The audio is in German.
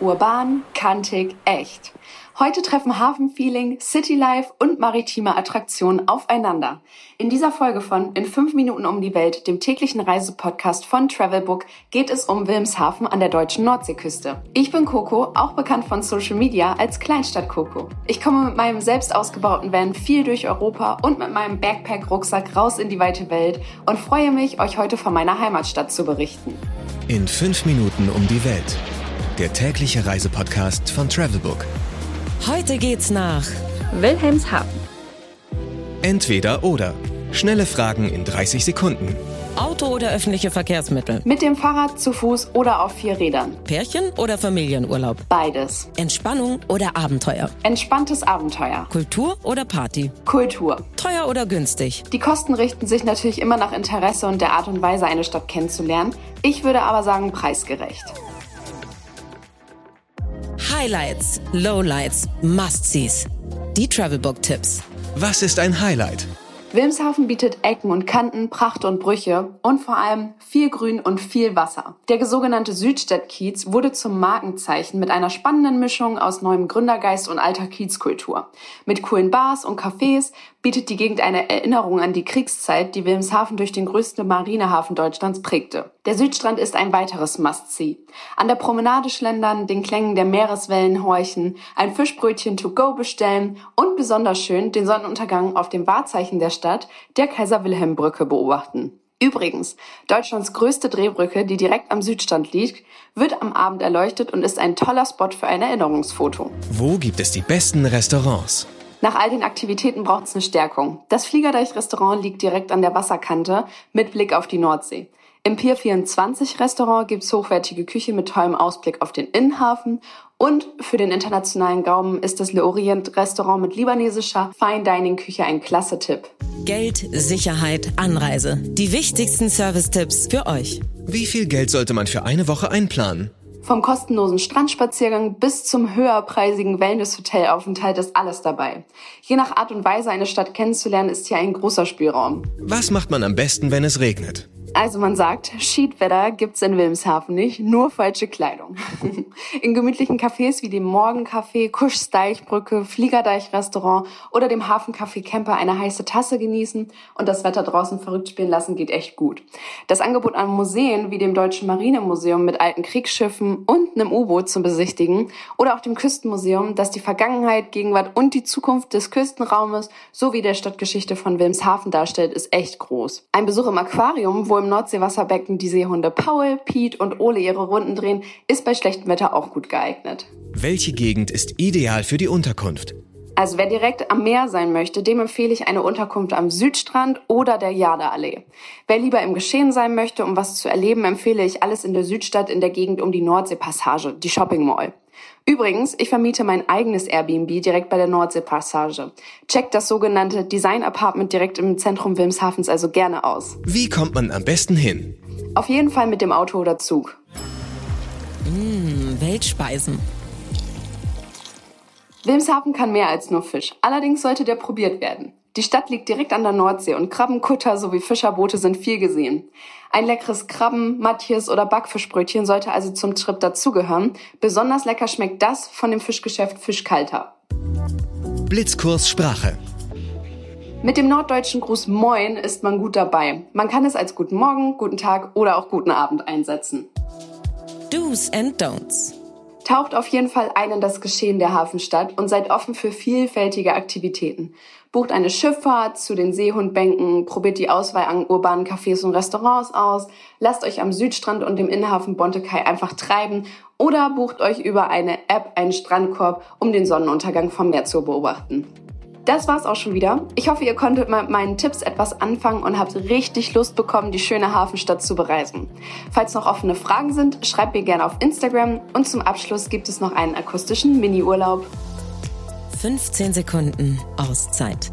Urban, kantig, echt. Heute treffen Hafenfeeling, Citylife und maritime Attraktionen aufeinander. In dieser Folge von In 5 Minuten um die Welt, dem täglichen Reisepodcast von Travelbook, geht es um Wilmshaven an der deutschen Nordseeküste. Ich bin Coco, auch bekannt von Social Media als Kleinstadt Coco. Ich komme mit meinem selbst ausgebauten Van viel durch Europa und mit meinem Backpack-Rucksack raus in die weite Welt und freue mich, euch heute von meiner Heimatstadt zu berichten. In 5 Minuten um die Welt der tägliche Reisepodcast von Travelbook. Heute geht's nach Wilhelmshaven. Entweder oder. Schnelle Fragen in 30 Sekunden. Auto oder öffentliche Verkehrsmittel? Mit dem Fahrrad, zu Fuß oder auf vier Rädern. Pärchen oder Familienurlaub? Beides. Entspannung oder Abenteuer? Entspanntes Abenteuer. Kultur oder Party? Kultur. Teuer oder günstig? Die Kosten richten sich natürlich immer nach Interesse und der Art und Weise, eine Stadt kennenzulernen. Ich würde aber sagen, preisgerecht. Highlights, Lowlights, Must-Sees. Die Travelbook-Tipps. Was ist ein Highlight? Wilmshaven bietet Ecken und Kanten, Pracht und Brüche und vor allem viel Grün und viel Wasser. Der sogenannte Südstadtkiez wurde zum Markenzeichen mit einer spannenden Mischung aus neuem Gründergeist und alter Kiezkultur. Mit coolen Bars und Cafés bietet die Gegend eine Erinnerung an die Kriegszeit, die Wilmshaven durch den größten Marinehafen Deutschlands prägte. Der Südstrand ist ein weiteres Must-See. An der Promenade schlendern, den Klängen der Meereswellen horchen, ein Fischbrötchen to go bestellen und besonders schön den Sonnenuntergang auf dem Wahrzeichen der Stadt, der Kaiser-Wilhelm-Brücke beobachten. Übrigens, Deutschlands größte Drehbrücke, die direkt am Südstand liegt, wird am Abend erleuchtet und ist ein toller Spot für ein Erinnerungsfoto. Wo gibt es die besten Restaurants? Nach all den Aktivitäten braucht es eine Stärkung. Das Fliegerdeich-Restaurant liegt direkt an der Wasserkante mit Blick auf die Nordsee. Im Pier 24 Restaurant gibt's hochwertige Küche mit tollem Ausblick auf den Innenhafen und für den internationalen Gaumen ist das Le Orient Restaurant mit libanesischer Fine Dining Küche ein klasse Tipp. Geld, Sicherheit, Anreise. Die wichtigsten Service-Tipps für euch. Wie viel Geld sollte man für eine Woche einplanen? Vom kostenlosen Strandspaziergang bis zum höherpreisigen Wellness-Hotelaufenthalt ist alles dabei. Je nach Art und Weise eine Stadt kennenzulernen ist hier ein großer Spielraum. Was macht man am besten, wenn es regnet? Also man sagt, Sheetwetter gibt's in Wilmshaven nicht, nur falsche Kleidung. in gemütlichen Cafés wie dem Morgencafé, Kuschs Deichbrücke, Fliegerdeich-Restaurant oder dem Hafencafé Camper eine heiße Tasse genießen und das Wetter draußen verrückt spielen lassen geht echt gut. Das Angebot an Museen wie dem Deutschen Marinemuseum mit alten Kriegsschiffen und einem U-Boot zu besichtigen oder auch dem Küstenmuseum, das die Vergangenheit, Gegenwart und die Zukunft des Küstenraumes sowie der Stadtgeschichte von Wilmshaven darstellt, ist echt groß. Ein Besuch im Aquarium, wo im Nordseewasserbecken die Seehunde Paul, Pete und Ole ihre Runden drehen, ist bei schlechtem Wetter auch gut geeignet. Welche Gegend ist ideal für die Unterkunft? Also wer direkt am Meer sein möchte, dem empfehle ich eine Unterkunft am Südstrand oder der Jadaallee. Wer lieber im Geschehen sein möchte, um was zu erleben, empfehle ich alles in der Südstadt in der Gegend um die Nordseepassage, die Shopping Mall. Übrigens, ich vermiete mein eigenes Airbnb direkt bei der Nordseepassage. Checkt das sogenannte Design Apartment direkt im Zentrum Wilmshafens also gerne aus. Wie kommt man am besten hin? Auf jeden Fall mit dem Auto oder Zug. Mmh, Weltspeisen. Wilmshaven kann mehr als nur Fisch. Allerdings sollte der probiert werden. Die Stadt liegt direkt an der Nordsee und Krabbenkutter sowie Fischerboote sind viel gesehen. Ein leckeres Krabben, Matjes oder Backfischbrötchen sollte also zum Trip dazugehören. Besonders lecker schmeckt das von dem Fischgeschäft Fischkalter. Blitzkurs Sprache. Mit dem norddeutschen Gruß Moin ist man gut dabei. Man kann es als Guten Morgen, Guten Tag oder auch Guten Abend einsetzen. Do's and Don'ts. Taucht auf jeden Fall ein in das Geschehen der Hafenstadt und seid offen für vielfältige Aktivitäten. Bucht eine Schifffahrt zu den Seehundbänken, probiert die Auswahl an urbanen Cafés und Restaurants aus, lasst euch am Südstrand und dem Innenhafen Bontekai einfach treiben oder bucht euch über eine App einen Strandkorb, um den Sonnenuntergang vom Meer zu beobachten. Das war's auch schon wieder. Ich hoffe, ihr konntet mit meinen Tipps etwas anfangen und habt richtig Lust bekommen, die schöne Hafenstadt zu bereisen. Falls noch offene Fragen sind, schreibt mir gerne auf Instagram und zum Abschluss gibt es noch einen akustischen Mini-Urlaub. 15 Sekunden Auszeit.